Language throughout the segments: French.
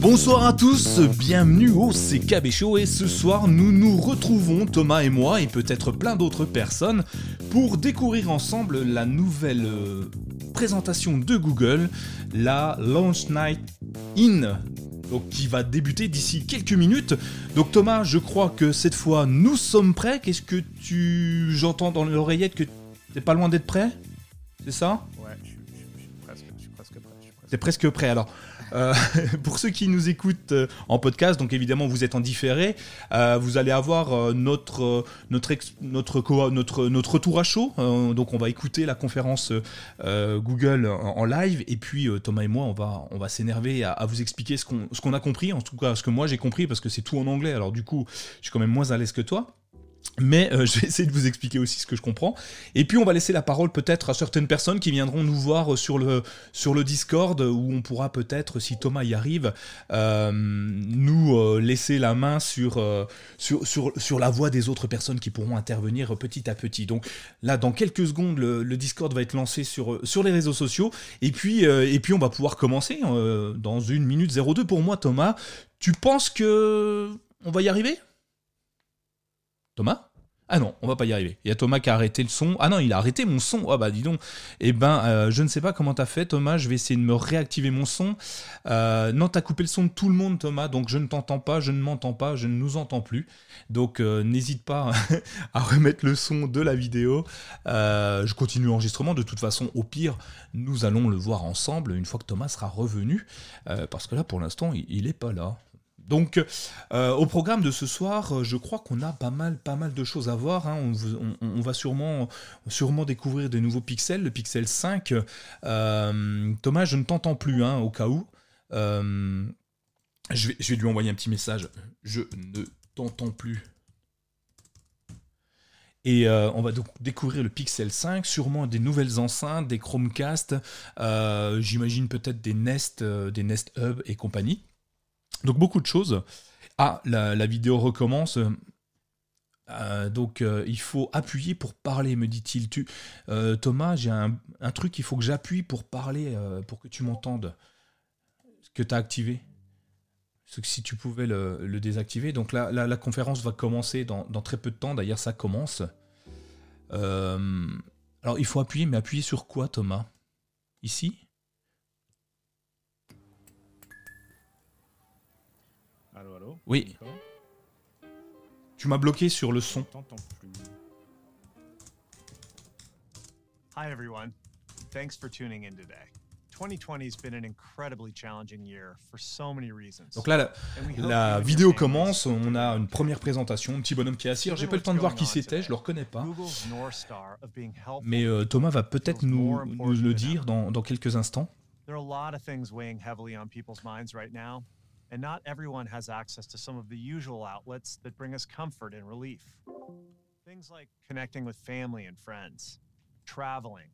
Bonsoir à tous, bienvenue au CKB Show et ce soir nous nous retrouvons, Thomas et moi et peut-être plein d'autres personnes, pour découvrir ensemble la nouvelle euh, présentation de Google, la Launch Night In, donc qui va débuter d'ici quelques minutes. Donc Thomas, je crois que cette fois nous sommes prêts. Qu'est-ce que tu... J'entends dans l'oreillette que t'es pas loin d'être prêt? C'est ça? Ouais, je suis, je suis presque, je suis presque prêt. je suis presque- T'es presque prêt alors. Euh, pour ceux qui nous écoutent euh, en podcast, donc évidemment vous êtes en différé, euh, vous allez avoir euh, notre euh, notre ex- notre notre notre retour à chaud. Euh, donc on va écouter la conférence Google en, live et puis Thomas et moi on va on va s'énerver à, à vous expliquer ce qu'on qu'on a compris, en tout cas ce que moi j'ai compris parce que c'est tout en anglais. Alors du coup je suis quand même moins à l'aise que toi. Mais euh, je vais essayer de vous expliquer aussi ce que je comprends. Et puis on va laisser la parole peut-être à certaines personnes qui viendront nous voir euh, sur le, sur le Discord, où on pourra peut-être, si Thomas y arrive, euh, nous euh, laisser la main sur, euh, sur, sur, la voix des autres personnes qui pourront intervenir petit à petit. Donc là, dans quelques secondes, le, le Discord va être lancé sur, euh, sur les réseaux sociaux. Et puis, euh, et puis on va pouvoir commencer euh, dans une minute 02 pour moi, Thomas. Tu penses que on va y arriver? Thomas? Ah non, on va pas y arriver. Il y a Thomas qui a arrêté le son. Ah non, il a arrêté mon son. Ah bah dis donc. Eh ben, euh, je ne sais pas comment t'as fait, Thomas. Je vais essayer de me réactiver mon son. Euh, non, t'as coupé le son de tout le monde, Thomas. Donc je ne t'entends pas, je ne m'entends pas, je ne nous entends plus. Donc euh, n'hésite pas à remettre le son de la vidéo. Je continue l'enregistrement. De toute façon, au pire, nous allons le voir ensemble une fois que Thomas sera revenu. Parce que là, pour l'instant, il, il est pas là. Donc, euh, au programme de ce soir, euh, je crois qu'on a pas mal, pas mal de choses à voir. hein. On, va sûrement, découvrir des nouveaux pixels, le Pixel 5. Euh, Thomas, je ne t'entends plus, hein, au cas où. Je, vais, lui envoyer un petit message. Je ne t'entends plus. Et on va donc découvrir le Pixel 5, sûrement des nouvelles enceintes, des Chromecast, j'imagine peut-être des Nest, des Nest Hub et compagnie. Donc beaucoup de choses. Ah, la, vidéo recommence. Euh, donc euh, il faut appuyer pour parler, me dit-il. Euh, Thomas, j'ai un, truc, il faut que j'appuie pour parler, euh, pour que tu m'entendes. Que tu as activé. Si tu pouvais le, désactiver. Donc la, conférence va commencer dans, très peu de temps. D'ailleurs, ça commence. Euh, alors il faut appuyer, mais appuyer sur quoi, Thomas? Ici? Allô, allô Oui. Tu m'as bloqué sur le son. Je t'entends plus. Hi, everyone. Thanks for tuning in today. 2020 has been an incredibly challenging year for so many reasons. Donc là, la, vidéo commence, on a une première présentation, un petit bonhomme qui est assis. J'ai pas le temps de voir qui c'était, je le reconnais pas. Mais euh, Thomas va peut-être nous, nous le dire dans, dans quelques instants. There are a lot of things weighing heavily on people's minds right now, and not everyone has access to some of the usual outlets that bring us comfort and relief. Things like connecting with family and friends, traveling,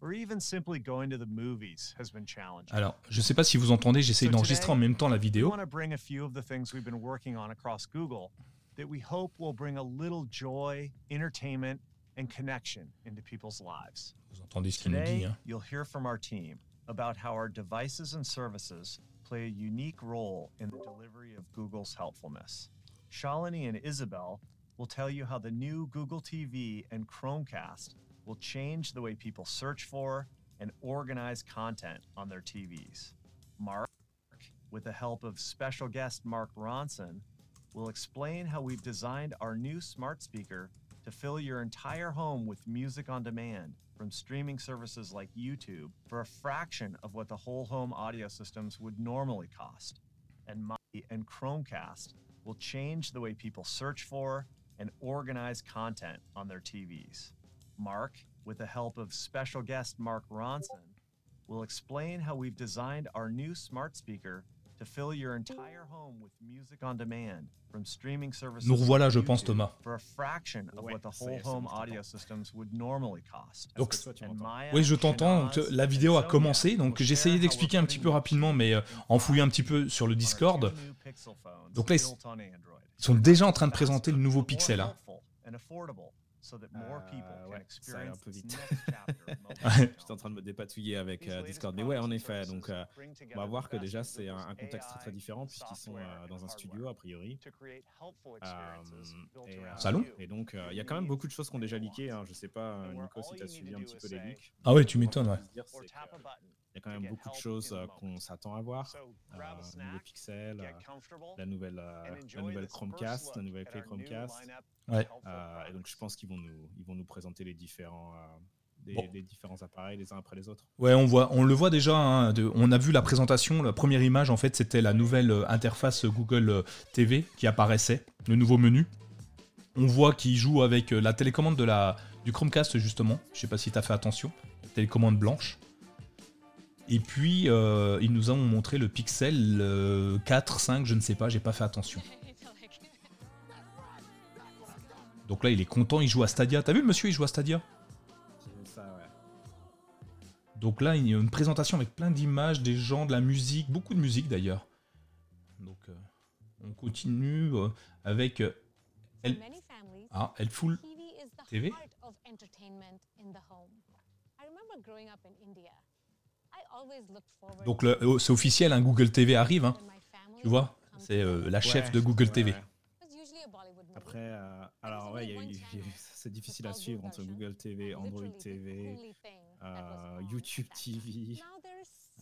or even simply going to the movies has been challenging. Alors, je sais pas si vous entendez, j'essaie So d'enregistrer en même temps la vidéo. We want to bring a few of the things we've been working on across Google that we hope will bring a little joy, entertainment, and connection into people's lives. Vous entendez ce qu'il nous dit. Hein. you'll hear from our team about how our devices and services play a unique role in the delivery of Google's helpfulness. Shalini and Isabel will tell you how the new Google TV and Chromecast will change the way people search for and organize content on their TVs. Mark, with the help of special guest Mark Ronson, will explain how we've designed our new smart speaker to fill your entire home with music on demand from streaming services like YouTube for a fraction of what the whole home audio systems would normally cost. And my and Chromecast will change the way people search for and organize content on their TVs. Mark, with the help of special guest Mark Ronson, will explain how we've designed our new smart speaker to fill your entire home with music on demand from streaming services. Nous revoilà, je pense, Thomas. For a fraction of Ouais, what the ça y whole est, c'est home bon, je audio t'entends. systems would normally cost. Donc, oui, je t'entends. La vidéo a commencé, donc j'ai essayé d'expliquer un petit peu rapidement, mais euh, en fouillant un petit peu sur le Discord. Donc là. Ils sont déjà en train de présenter le nouveau Pixel. hein. Euh, can ouais, ça allait un experience peu this vite. technology. J'étais en train de me dépatouiller avec euh, Discord. Mais ouais, en effet. Donc, euh, on va voir que déjà, c'est un, contexte très très différent puisqu'ils sont euh, dans un studio, a priori. Euh, et, euh, Salon. Et donc, euh, il y a quand même beaucoup de choses qui ont déjà leaké. Hein. Je sais pas, Nico, si tu as suivi un petit peu les leaks. Ah ouais, tu m'étonnes, ouais. Button y a quand to même beaucoup de choses euh, qu'on s'attend à voir. So Euh, nouveau snack, Pixel, euh, la nouvelle, la nouvelle Chromecast, la nouvelle clé Chromecast. Ouais. et donc, je pense qu'ils vont nous, ils vont nous présenter les différents, des, Bon. des différents appareils les uns après les autres. Ouais, on voit, on le voit déjà. hein, de- on a vu la présentation. La première image, en fait, c'était la nouvelle interface Google TV qui apparaissait, le nouveau menu. On voit qu'il joue avec la télécommande de la du Chromecast justement. Je sais pas si tu as fait attention. La télécommande blanche. Et puis euh, ils nous ont montré le Pixel euh, 4, 5, je ne sais pas, j'ai pas fait attention. Donc là, il est content, il joue à Stadia. T'as vu le monsieur, il joue à Stadia? Donc là, il y a une présentation avec plein d'images, des gens, de la musique, beaucoup de musique d'ailleurs. Donc euh, on continue euh, avec euh, Elle- ah, Helpful TV. TV. Donc euh, c'est officiel, un Google TV arrive, hein, tu vois C'est euh, la chef Ouais, de Google ouais, TV. ouais. Après, euh, alors ouais, c'est difficile à suivre entre Google TV, Android TV, euh, YouTube TV.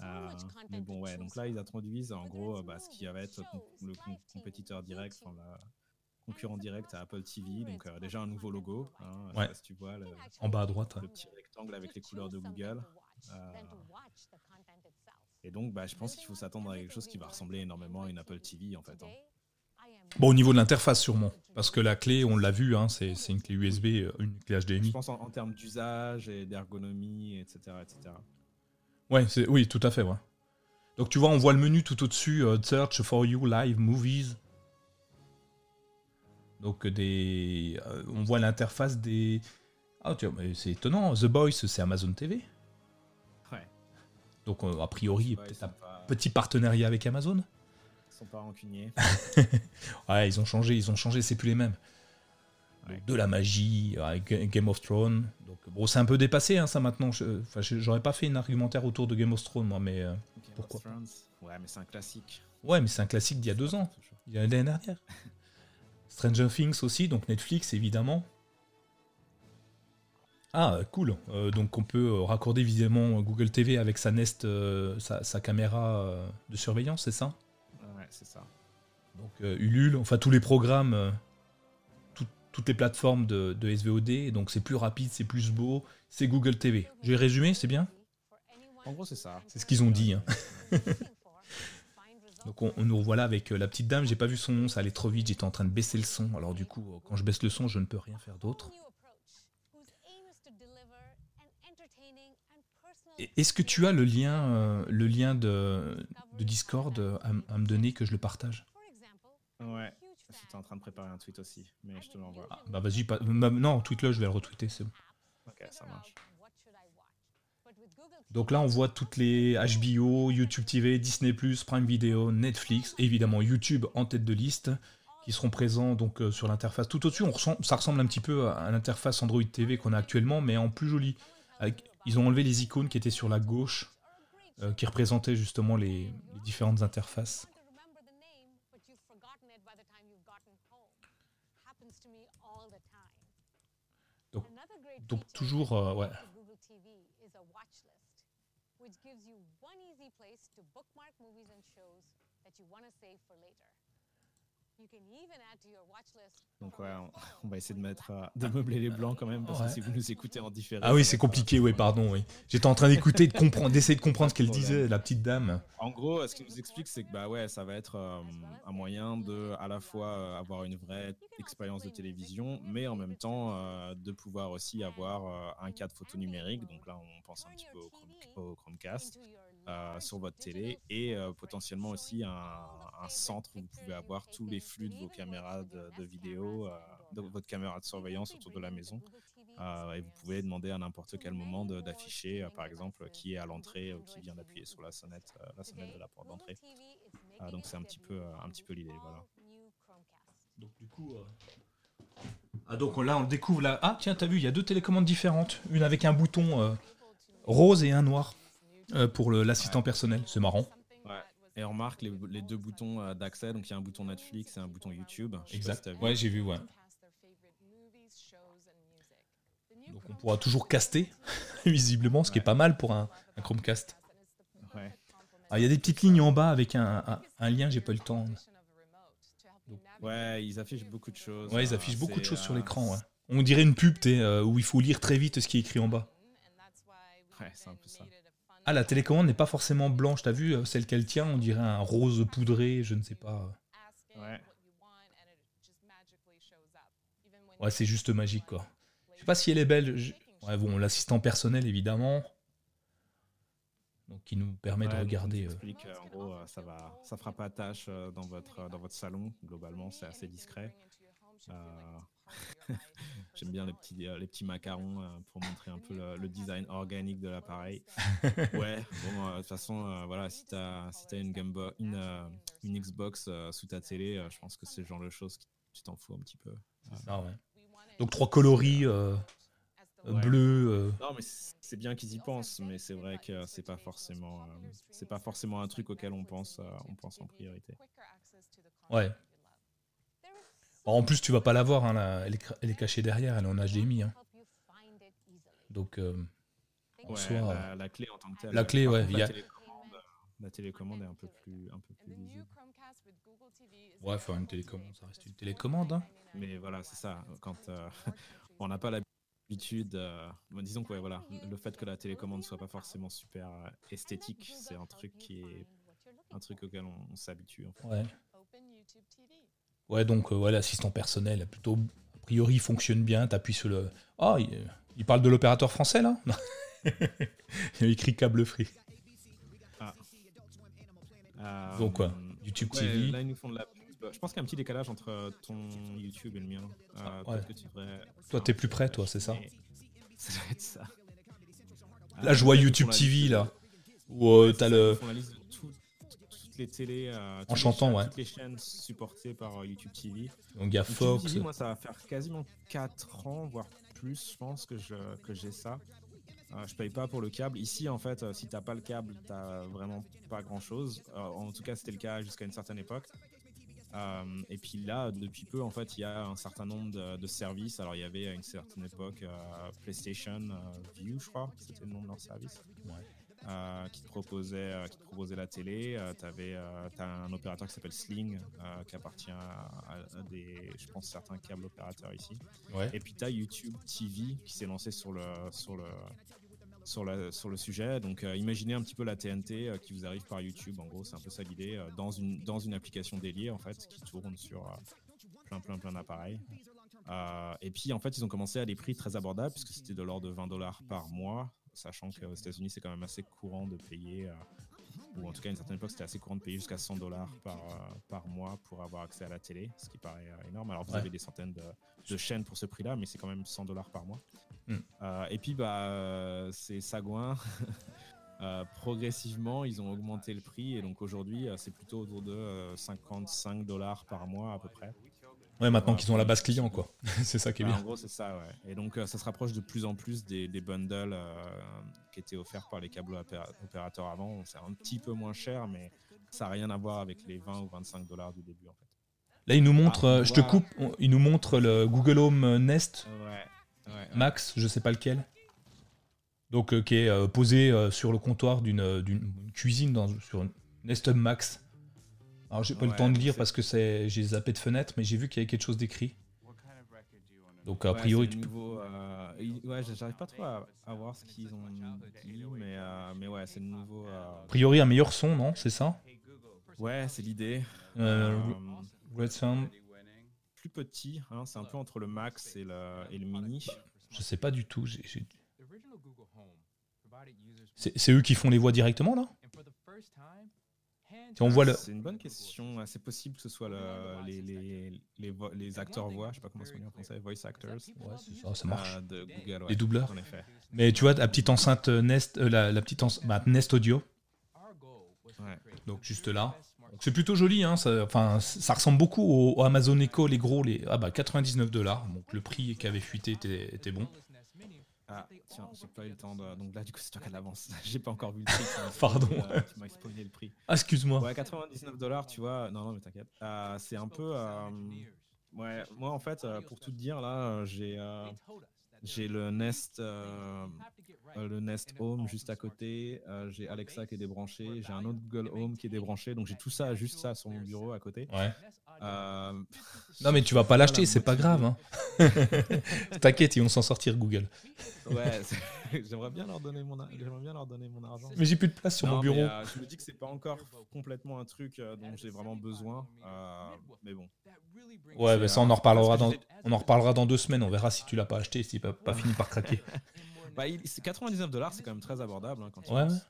euh, mais bon, ouais, donc là, ils introduisent en gros bah, ce qui va être le compétiteur direct, enfin, le concurrent direct à Apple TV. Donc euh, déjà un nouveau logo. Hein, Ouais. si tu vois le, En bas à droite. le petit rectangle avec les couleurs de Google. Euh, et donc, bah, je pense qu'il faut s'attendre à quelque chose qui va ressembler énormément à une Apple TV en fait. hein. Bon, au niveau de l'interface sûrement, parce que la clé, on l'a vu, hein, c'est c'est une clé USB, euh, une clé Je HDMI. pense en, en termes d'usage et d'ergonomie, etc., etc. Ouais, oui, tout à fait, ouais. Donc tu vois, on voit le menu tout au-dessus, euh, Search for You, Live, Movies. Donc des, euh, on voit l'interface des. Ah tiens, mais c'est étonnant. The Boys, c'est Amazon TV. Donc euh, a priori, Ouais, peut-être un pas, petit partenariat avec Amazon. ils sont pas rancuniers. Ouais, ils ont changé, ils ont changé, c'est plus les mêmes. Ouais. de la magie, avec Game of Thrones. Donc bon, c'est un peu dépassé, hein, ça maintenant. Enfin, j'aurais pas fait une argumentaire autour de Game of Thrones, moi, mais euh, Pourquoi. Thrones. Ouais, mais c'est un classique. ouais, mais c'est un classique d'il y a deux ans. Il y a l'année dernière. Stranger Things aussi, donc Netflix évidemment. Ah, euh, cool. Euh, donc on peut euh, raccorder évidemment Google TV avec sa Nest, euh, sa, sa caméra euh, de surveillance, c'est ça? Ouais, c'est ça. Donc euh, Ulule, enfin tous les programmes, euh, tout- toutes les plateformes de, de SVOD, donc c'est plus rapide, c'est plus beau, c'est Google TV. J'ai résumé, c'est bien? En gros, c'est ça. C'est ce qu'ils ont dit. hein. Donc on, on nous revoilà avec euh, la petite dame, j'ai pas vu son nom, ça allait trop vite, j'étais en train de baisser le son. Alors du coup, euh, quand je baisse le son, je ne peux rien faire d'autre. Est-ce que tu as le lien, euh, le lien de, de Discord euh, à, à me donner que je le partage? Ouais. J'étais en train de préparer un tweet aussi, mais je te l'envoie. Ah, Bah vas-y, pas- bah, non, tweet-le, je vais le retweeter, c'est bon. Ok, ça marche. Donc là, on voit toutes les HBO, YouTube TV, Disney+, Prime Video, Netflix, et évidemment YouTube en tête de liste, qui seront présents donc euh, sur l'interface. Tout au-dessus, on ça ressemble un petit peu à l'interface Android TV qu'on a actuellement, mais en plus joli. Avec- ils ont enlevé les icônes qui étaient sur la gauche, euh, qui représentaient justement les, différentes interfaces. Donc- toujours, ouais. Donc ouais, on, va essayer de mettre, euh, de meubler les blancs quand même, parce Ouais. que si vous nous écoutez en différé. Ah oui, c'est compliqué, oui, pardon, oui. J'étais en train d'écouter, de comprendre, d'essayer de comprendre ce qu'elle disait, la petite dame. En gros, ce qu'il nous explique, c'est que bah ouais, ça va être euh, un moyen de à la fois euh, avoir une vraie expérience de télévision, mais en même temps euh, de pouvoir aussi avoir euh, un cadre photo numérique. Donc là, on pense un petit peu au, Chrome- au Chromecast sur votre télé et euh, potentiellement aussi un, centre où vous pouvez avoir tous les flux de vos caméras de, vidéo, euh, de votre caméra de surveillance autour de la maison. Euh, et vous pouvez demander à n'importe quel moment d'afficher, euh, par exemple, qui est à l'entrée ou qui vient d'appuyer sur la sonnette, euh, la sonnette de la porte d'entrée. Ah, donc c'est un petit peu, euh, un petit peu l'idée, voilà. Donc du coup, euh, à, donc là, on le découvre là. Ah, tiens, t'as vu, il y a deux télécommandes différentes. Une avec un bouton euh, rose et un noir euh, pour l'assistant personnel. C'est marrant. Ouais. Et on remarque les, les deux boutons euh, d'accès. Donc il y a un bouton Netflix et un bouton YouTube. Exact. si. Ouais, j'ai vu, ouais. Donc on pourra toujours caster, visiblement, ce qui est pas mal pour un, un Chromecast. Ouais. Ah, il y a des petites lignes en bas avec un, un- un lien, j'ai pas eu le temps. Ouais, ils affichent beaucoup de choses. Ouais, ils Euh, affichent beaucoup de choses sur euh, l'écran. Ouais. On dirait une pub euh, où il faut lire très vite ce qui est écrit en bas. Ouais, c'est un peu ça. Ah, la télécommande n'est pas forcément blanche, t'as vu euh, Celle qu'elle tient, on dirait un rose poudré, je ne sais pas. Ouais. Ouais, c'est juste magique, quoi. Je sais pas si elle est belle. je- Ouais, bon, l'assistant personnel, évidemment. Donc, qui nous permet de Ouais, regarder. euh, euh, en gros, ça va, ça fera pas tâche dans votre dans votre salon. Globalement, c'est assez discret. Euh, J'aime bien les petits euh, les petits macarons euh, pour montrer un peu le, le design organique de l'appareil. Ouais. Bon, euh, de toute façon, voilà, si t'as une Xbox sous ta télé, je pense que c'est le genre de choses que tu t'en fous un petit peu. Ouais. Donc, trois coloris Ouais. bleus. euh, Non, mais c'est c'est bien qu'ils y pensent, mais c'est vrai que c'est pas forcément, euh, c'est pas forcément un truc auquel on pense, euh, on pense en priorité. Ouais. Alors, en plus, tu vas pas la voir, hein, elle, est, cra- elle est cachée derrière, elle est en HDMI. hein. Donc, euh, en Ouais, soi, la, la clé en tant que telle. la clé, Par ouais, La, a- télécommande, la télécommande est un peu plus, un peu plus visible. ouais, faire une télécommande, ça reste une télécommande. hein. Mais voilà, c'est ça. Quand euh, on n'a pas l'habitude, euh, bon, disons que ouais, voilà, le fait que la télécommande soit pas forcément super euh, esthétique, c'est un truc qui est un truc auquel on, on s'habitue. en fait. Ouais. Ouais, donc, euh, ouais, l'assistant personnel, plutôt, a priori, il fonctionne bien. T'appuies sur le. Ah, il, il parle de l'opérateur français, là Non. Il a écrit câble free. Euh, Donc, quoi, YouTube ouais, TV. Là, ils nous font de la pub. Je pense qu'il y a un petit décalage entre ton YouTube et le mien. Euh, Ah, peut-être ouais. que tu devrais Toi, t'es plus près, toi, c'est ça Ça doit être ça. Là, je vois ils font YouTube la TV, là. Où euh, t'as le. Les télés. euh, les chantant, chaînes- ouais. Toutes les chaînes supportées par euh, YouTube TV. Donc, il y a Fox. TV, moi, ça va faire quasiment 4 ans, voire plus, je pense, que je- que j'ai ça. Euh, je paye pas pour le câble. Ici, en fait, euh, si t'as pas le câble, t'as vraiment pas grand chose. en tout cas, c'était le cas jusqu'à une certaine époque. Et puis là, depuis peu, en fait, il y a un certain nombre de, de services. Alors, il y avait à une certaine époque PlayStation View, je crois, c'était le nom de leur service. Ouais. Euh, qui te proposait, euh, qui te proposait la télé. Euh, t'avais, euh, t'as un opérateur qui s'appelle Sling, qui appartient à, à des, je pense, certains câbles opérateurs ici. Ouais. Et puis tu as YouTube TV qui s'est lancé sur le, sur le, sur la- sur le sujet. Donc euh, imaginez un petit peu la TNT euh, qui vous arrive par YouTube. En gros, c'est un peu ça l'idée. euh, dans, une, dans une application dédiée, en fait, qui tourne sur plein, plein, plein d'appareils. Et puis, en fait, ils ont commencé à des prix très abordables, puisque c'était de l'ordre de 20 dollars par mois, sachant qu'aux États-Unis, c'est quand même assez courant de payer, euh, ou en tout cas, à une certaine époque, c'était assez courant de payer jusqu'à 100 dollars par, euh, par mois pour avoir accès à la télé, ce qui paraît euh, énorme. Alors, vous Ouais. avez des centaines de, de chaînes pour ce prix-là, mais c'est quand même 100 dollars par mois. Hmm. Euh, et puis, bah, c'est sagouin. Euh, progressivement, ils ont augmenté le prix et donc aujourd'hui, c'est plutôt autour de euh, 55 dollars par mois à peu près. Ouais, maintenant Ouais, qu'ils ont la base client, quoi. c'est ça qui est Bah, bien. en gros, c'est ça, ouais. Et donc, euh, ça se rapproche de plus en plus des, des bundles euh, qui étaient offerts par les câbles opéra- opérateurs avant. C'est un petit peu moins cher, mais ça n'a rien à voir avec les 20 ou 25 dollars du début, en fait. Là, il nous montre, Ah, on euh, je te coupe, il nous montre le Google Home Nest Ouais. ouais, Max, je sais pas lequel. Donc, euh, qui est euh, posé euh, sur le comptoir d'une euh, cuisine dans, sur une Nest Hub Max. Alors, j'ai pas le Ouais, temps de lire parce que j'ai zappé de fenêtre, mais j'ai vu qu'il y avait quelque chose d'écrit. Donc, a priori, tu le peux- euh, ouais, j'arrive pas trop à, à voir ce qu'ils ont dit, mais, euh, mais ouais, c'est le nouveau. euh, a priori, un meilleur son, non C'est ça? Ouais, c'est l'idée. Red Sound, plus petit, hein, c'est un peu entre le max et le, et le mini. je sais pas du tout. c'est eux qui font les voix directement, là? Si on voit le. C'est une bonne question. C'est possible que ce soit le- les, les, les, les acteurs voix, je sais pas comment ça dit en français, voice actors. Ouais, c'est ça, ça marche. euh, de Google, ouais, Les doubleurs. Mais tu vois, la petite enceinte Nest, euh, la, la petite enceinte, bah, Nest Audio, Ouais. donc juste là. C'est plutôt joli, hein, ça, enfin, ça ressemble beaucoup au, au Amazon Echo, les gros, les ah bah 99 dollars. Donc le prix qui avait fuité était, était bon. Ah, tiens, j'ai pas eu le temps de. Donc là, du coup, c'est toi qui as de l'avance. j'ai pas encore vu le prix. Pardon. euh, Tu m'as spoilé le prix. Ah, excuse-moi. Ouais, 99 dollars, tu vois. Non, non, mais t'inquiète. Euh, c'est un peu. euh, Ouais, moi, en fait, euh, pour tout te dire, là, euh, j'ai. euh, J'ai le Nest, euh, euh, le Nest Home juste à côté. euh, j'ai Alexa qui est débranché. J'ai un autre Google Home qui est débranché. Donc j'ai tout ça, juste ça, sur mon bureau à côté. Ouais. Euh, Non, mais tu vas pas l'acheter, la c'est pas grave. Hein. T'inquiète, ils vont s'en sortir Google. Ouais, j'aimerais bien leur donner mon, ar- j'aimerais bien leur donner mon argent. Mais j'ai plus de place sur Non, mon mais, bureau. euh, je me dis que c'est pas encore complètement un truc euh, dont j'ai vraiment besoin. mais bon. Ouais, mais ça, on en reparlera dans, on en reparlera dans deux semaines. On verra si tu l'as pas acheté, si pas, pas fini par craquer. Bah, il- c'est 99 dollars, c'est quand même très abordable. hein, quand tu Ouais, penses.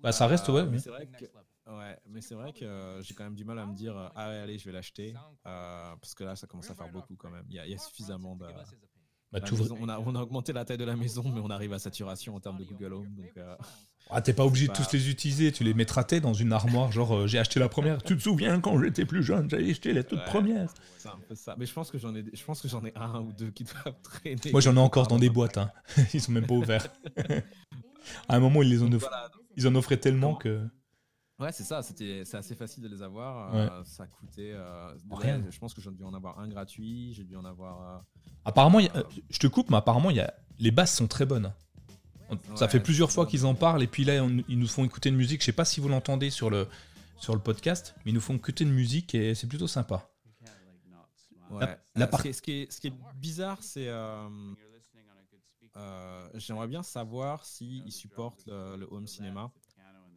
Bah, ça reste, ouais. mais c'est vrai que, ouais, mais c'est vrai que euh, j'ai quand même du mal à me dire euh, ah ouais, allez, je vais l'acheter euh, parce que là, ça commence à faire beaucoup quand même. Il y a, il y a suffisamment de. Bah, maison- on, a, on a augmenté la taille de la maison, mais on arrive à saturation en termes de Google Home. Donc, euh, Ah, t'es pas obligé de Bah- tous les utiliser, tu les mettras t'es, dans une armoire, genre euh, j'ai acheté la première. Tu te souviens quand j'étais plus jeune, j'avais acheté la toute Ouais. première. c'est un peu ça. Mais je pense que j'en ai, je pense que j'en ai un ou deux qui doivent traîner. Moi j'en ai encore dans des boîtes, hein. ils sont même pas ouverts. à un moment ils, les en ils en offraient tellement que. Ouais, c'est ça, c'était, c'est assez facile de les avoir. euh, ça coûtait. euh, Rien. je pense que j'ai dû en avoir un gratuit, j'ai dû en avoir. euh, Apparemment, il y a- euh, je te coupe, mais apparemment y a... les basses sont très bonnes. On- Ça fait plusieurs fois qu'ils en parlent, et puis là on- ils nous font écouter une musique. Je sais pas si vous l'entendez sur le, sur le podcast, mais ils nous font écouter une musique et c'est plutôt sympa. Ouais. La- la ce, qui est, ce qui est- ce qui est bizarre, c'est. J'aimerais bien savoir s'ils supportent le, le home cinéma.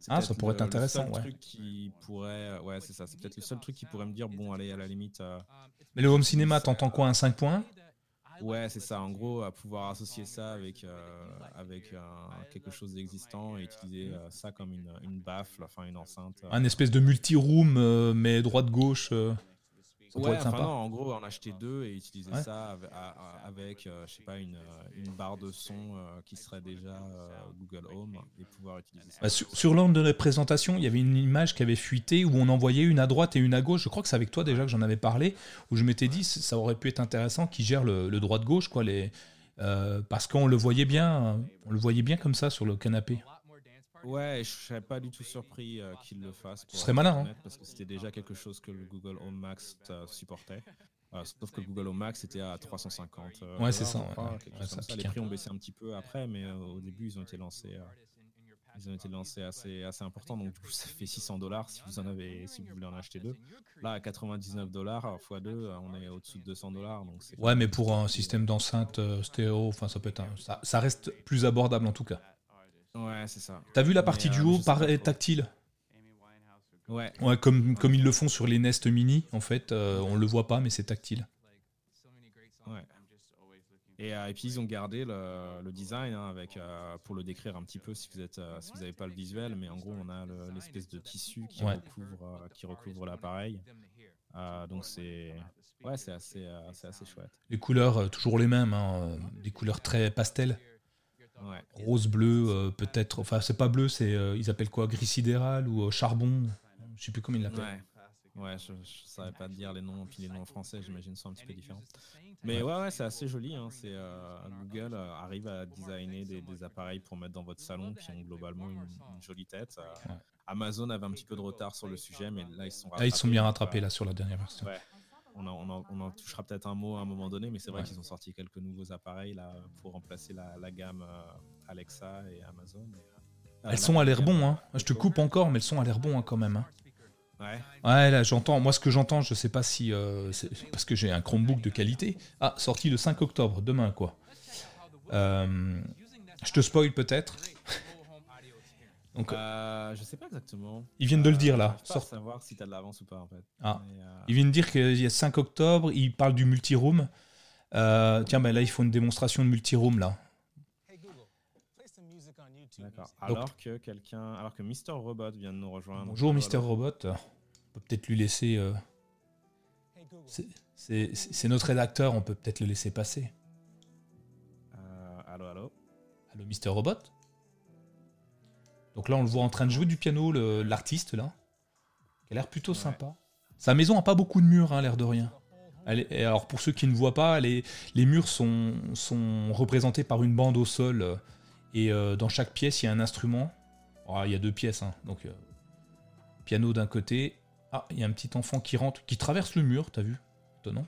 Ah, ça pourrait être intéressant, Le seul ouais. truc qui pourrait. Ouais, c'est ça. C'est peut-être le seul truc qui pourrait me dire bon, allez, à la limite. euh, Mais le home cinéma, t'entends quoi Un 5 points? Ouais, c'est ça. En gros, à pouvoir associer ça avec, euh, avec euh, quelque chose d'existant et utiliser euh, ça comme une, une baffle, enfin une enceinte. euh. Un espèce de multi-room, euh, mais droite-gauche. Ça Ouais, être enfin sympa. non, en gros, en acheter deux et utiliser Ouais. ça avec, euh, je sais pas, une, euh, une barre de son euh, qui serait déjà Google Home et pouvoir utiliser ça. Bah, sur sur l'ordre de la présentation, il y avait une image qui avait fuité où on envoyait une à droite et une à gauche. Je crois que c'est avec toi déjà que j'en avais parlé, où je m'étais dit ça aurait pu être intéressant qu'ils gèrent le, le droite-gauche, quoi, les, parce qu'on le voyait bien, on le voyait bien comme ça sur le canapé. Ouais, je serais pas du tout surpris euh, qu'ils le fassent. Ce serait malin, hein. Parce que c'était déjà quelque chose que le Google Home Max euh, supportait. Euh, sauf que le Google Home Max était à 350. euh, Ouais, c'est ça, ouais, ouais. Les prix ont baissé un petit peu après, mais au début, ils ont été lancés. ils ont été lancés assez, assez importants, donc du coup ça fait 600 dollars si vous en avez, si vous voulez en acheter deux. Là à 99 dollars x 2, on est au-dessus de 200 dollars. Ouais, mais pour un système d'enceinte stéréo, enfin ça peut être, un- ça, ça reste plus abordable en tout cas. Ouais, c'est ça. T'as vu la partie euh, du haut par tactile Ouais. Ouais, comme, comme ils le font sur les Nest Mini, en fait, euh, on le voit pas, mais c'est tactile. Ouais. Et, euh, et puis ils ont gardé le, le design hein, avec euh, pour le décrire un petit peu si vous êtes si vous n'avez pas le visuel, mais en gros on a le- l'espèce de tissu qui Ouais. recouvre qui recouvre l'appareil. Donc c'est ouais c'est assez assez chouette. Les couleurs, toujours les mêmes, hein, des couleurs très pastel. Ouais. Rose, bleu, euh, peut-être. Enfin, c'est pas bleu, c'est. euh, ils appellent quoi? Gris sidéral ou euh, charbon? Je sais plus comment ils l'appellent. Ouais. Ouais, je, je savais pas te dire les noms, puis les noms en français, j'imagine, sont un petit peu différents. Mais ouais, ouais, c'est assez joli. Hein. C'est euh, Google arrive à designer des, des appareils pour mettre dans votre salon qui ont globalement une, une jolie tête. Euh, Ouais. Amazon avait un petit peu de retard sur le sujet, mais là ils sont Là, ils sont bien rattrapés là sur la dernière version. Ouais. On en, on en- on en touchera peut-être un mot à un moment donné, mais c'est vrai Ouais. qu'ils ont sorti quelques nouveaux appareils là pour remplacer la, la gamme euh, Alexa et Amazon. et, euh, Elles sont à la l'air bon, hein. Je te coupe encore, mais elles sont à l'air bon hein, quand même. hein. Ouais. Ouais, là, j'entends. Moi, ce que j'entends, je sais pas si. euh, c'est parce que j'ai un Chromebook de qualité. Ah, sorti le 5 octobre, demain, quoi. Euh, je te spoil peut-être. Donc, Euh, je sais pas exactement. Ils viennent de le dire, là. Je peux pas Sort- savoir si t'as de l'avance ou pas en fait. Ah. Mais, euh, il vient de dire qu'il y a 5 octobre, il parle du multi-room. Euh, tiens, ben là, ils font une démonstration de multi-room, là. D'accord. Alors que quelqu'un, alors que Mister Robot vient de nous rejoindre. Bonjour, Mister. Robot. On peut peut-être lui laisser. euh, c'est notre rédacteur, on peut peut-être le laisser passer. Euh, allô, allô. Allô, Mister Robot? Donc là, on le voit en train de jouer du piano, l'artiste, là. qui a l'air plutôt Ouais. sympa. Sa maison a pas beaucoup de murs, hein, l'air de rien. Elle est- et alors pour ceux qui ne voient pas, les, les murs sont, sont représentés par une bande au sol euh, et euh, dans chaque pièce il y a un instrument. Oh, il y a deux pièces, hein, donc euh, piano d'un côté. Ah, il y a un petit enfant qui rentre, qui traverse le mur, t'as vu? Étonnant.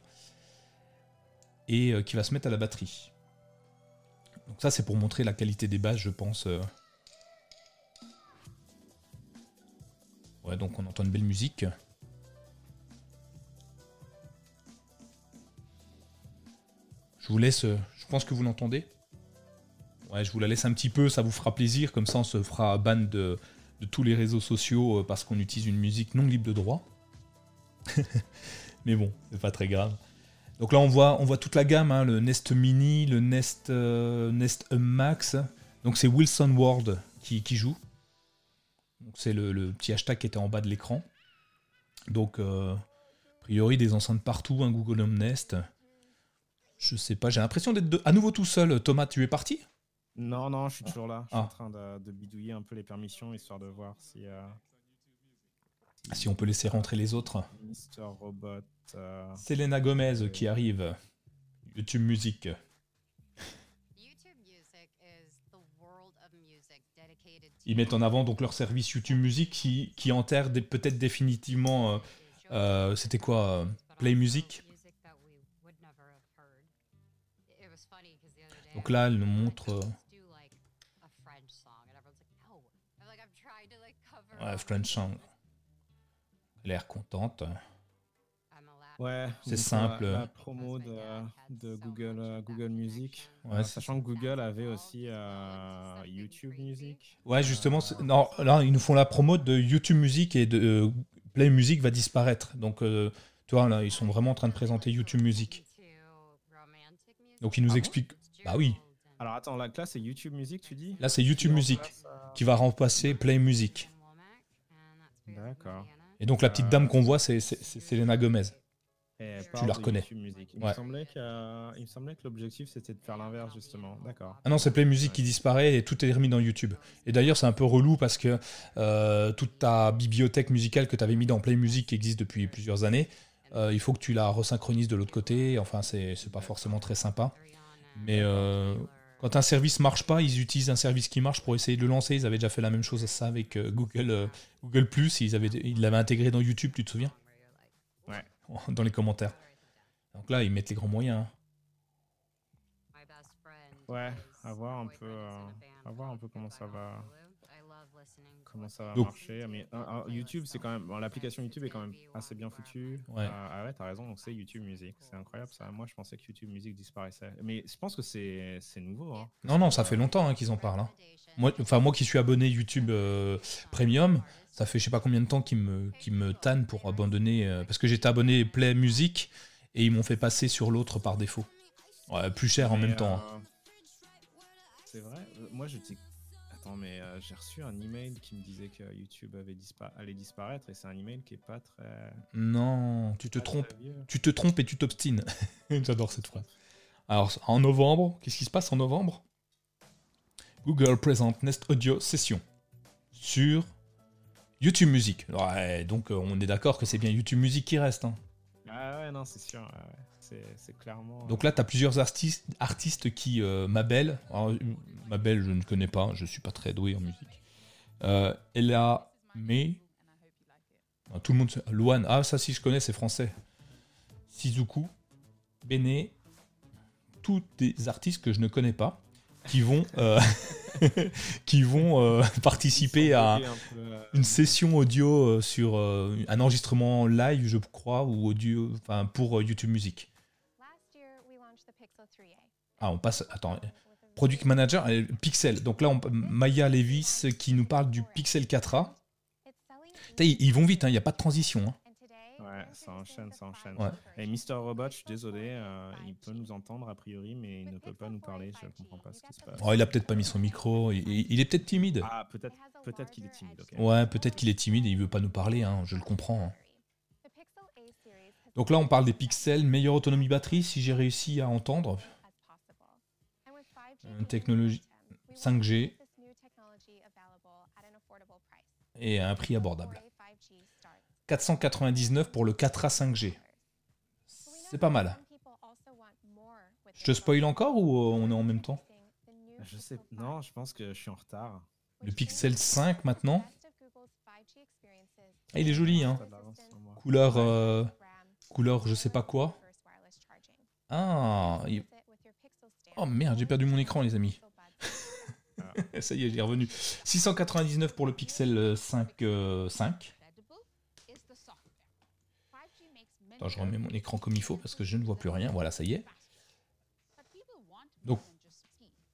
Et qui va se mettre à la batterie. Donc ça c'est pour montrer la qualité des basses, je pense. Donc on entend une belle musique. Je vous laisse, euh, je pense que vous l'entendez. Ouais, je vous la laisse un petit peu, ça vous fera plaisir, comme ça on se fera ban de, tous les réseaux sociaux euh, parce qu'on utilise une musique non libre de droit. Mais bon, c'est pas très grave. Donc là on voit, on voit toute la gamme, hein, le Nest Mini, le Nest, euh, Nest Max. Donc c'est Wilson Ward qui joue. C'est le, le petit hashtag qui était en bas de l'écran. Donc euh, a priori des enceintes partout, un Google Home Nest. Je sais pas, j'ai l'impression d'être à nouveau tout seul. Thomas, tu es parti? Non, non, je suis toujours là. Je suis Ah. en train de, de bidouiller un peu les permissions histoire de voir si euh, Si on peut laisser rentrer les autres. Mister Robot. euh, Selena Gomez qui arrive. YouTube Music. YouTube Music is the world of music dedicated to Ils mettent en avant donc leur service YouTube Music qui, qui enterre peut-être définitivement. euh, euh, C'était quoi euh, Play Music? Donc là, elle nous montre. Ouais, French Song. Elle a l'air contente. Ouais, C'est simple. La, la promo de, de Google, euh, Google Music. Ouais, Euh, sachant que Google avait aussi euh, YouTube Music. Ouais, justement, non, là, ils nous font la promo de YouTube Music et de euh, Play Music va disparaître. Donc, euh, tu vois, là, ils sont vraiment en train de présenter YouTube Music. Donc, ils nous Ah bon expliquent. Bah oui. Alors attends, la classe c'est YouTube Music, tu dis? Là, c'est YouTube Music euh, qui va remplacer Play Music. D'accord. Et donc, la petite dame qu'on voit, c'est Selena Gomez. Tu la reconnais. Music. Il, Ouais. me semblait que, il me semblait que l'objectif c'était de faire l'inverse justement. D'accord. Ah non, c'est Play Music qui disparaît et tout est remis dans YouTube. Et d'ailleurs, c'est un peu relou parce que euh, toute ta bibliothèque musicale que tu avais mis dans Play Music qui existe depuis plusieurs années, euh, il faut que tu la resynchronises de l'autre côté. Enfin, c'est pas forcément très sympa. Mais euh, quand un service marche pas, ils utilisent un service qui marche pour essayer de le lancer. Ils avaient déjà fait la même chose à ça avec euh, Google, euh, Google Plus. Ils avaient- ils l'avaient intégré dans YouTube, tu te souviens? Dans les commentaires. Donc là, ils mettent les grands moyens. hein. Ouais, à voir un peu, euh, à voir un peu comment ça va, comment ça va Donc- marcher. Mais euh, YouTube, c'est quand même, bon, l'application YouTube est quand même assez bien foutue. Ouais. Euh, ah ouais, t'as raison. Donc c'est YouTube Music, c'est incroyable ça. Moi, je pensais que YouTube Music disparaissait, mais je pense que c'est c'est nouveau. Hein. Non, non, ça fait longtemps hein, qu'ils en parlent. hein. Moi, enfin, moi qui suis abonné YouTube euh, Premium, ça fait je sais pas combien de temps qu'ils me, qu'ils me tannent pour abandonner. euh, parce que j'étais abonné Play Music et ils m'ont fait passer sur l'autre par défaut. Ouais, plus cher en Mais, même temps. hein. euh, C'est vrai. Moi, je dis. Attends, mais euh, j'ai reçu un email qui me disait que YouTube avait dispa- allait disparaître et c'est un email qui est pas très. Non, tu te trompes. Tu te trompes et tu t'obstines. J'adore cette phrase. Alors, en novembre, qu'est-ce qui se passe en novembre? Google présente Nest Audio Session sur YouTube Music. Ouais, donc euh, on est d'accord que c'est bien YouTube Music qui reste. hein. Ah ouais, non, c'est sûr. ouais, ouais. C'est c'est clairement. Donc là, tu as plusieurs artistes, artistes qui euh, m'appellent. Alors, Mabel, je ne connais pas, je suis pas très doué en musique. Euh, Ella May. Ah, Tout le monde. Luan, ah, ça si je connais, c'est français. Shizuku, Bene, tous des artistes que je ne connais pas qui vont, euh, qui vont euh, participer à un euh, une session audio sur euh, un enregistrement live, je crois, ou audio, enfin pour YouTube Music. Ah, on passe. Attends. Product Manager, euh, Pixel. Donc là, on, Maya Levis qui nous parle du Pixel 4a. Putain, Ils, ils vont vite, hein, il n'y a pas de transition. hein. Ouais, ça enchaîne, ça enchaîne. Ouais. Et Mister Robot, je suis désolé, euh, il peut nous entendre a priori, mais il ne peut pas nous parler. Je ne comprends pas ce qui se passe. Oh, il a peut-être pas mis son micro. Il, est peut-être timide. Ah, peut-être qu'il est timide. ok. Ouais, peut-être qu'il est timide et il veut pas nous parler. hein, je le comprends. hein. Donc là, on parle des pixels, meilleure autonomie batterie, si j'ai réussi à entendre. Une technologie 5G et à un prix abordable. 499 pour le 4A 5G. C'est pas mal. Je te spoil encore ou euh, on est en même temps? Je sais, non, je pense que je suis en retard. Le Pixel 5 maintenant? Ah, il est joli, hein. Couleur, euh, couleur, je sais pas quoi. Ah, il- oh merde, j'ai perdu mon écran, les amis. Ça y est, j'ai revenu. 699 pour le Pixel euh, 5. euh, 5. Attends, je remets mon écran comme il faut parce que je ne vois plus rien. Voilà, ça y est. Donc,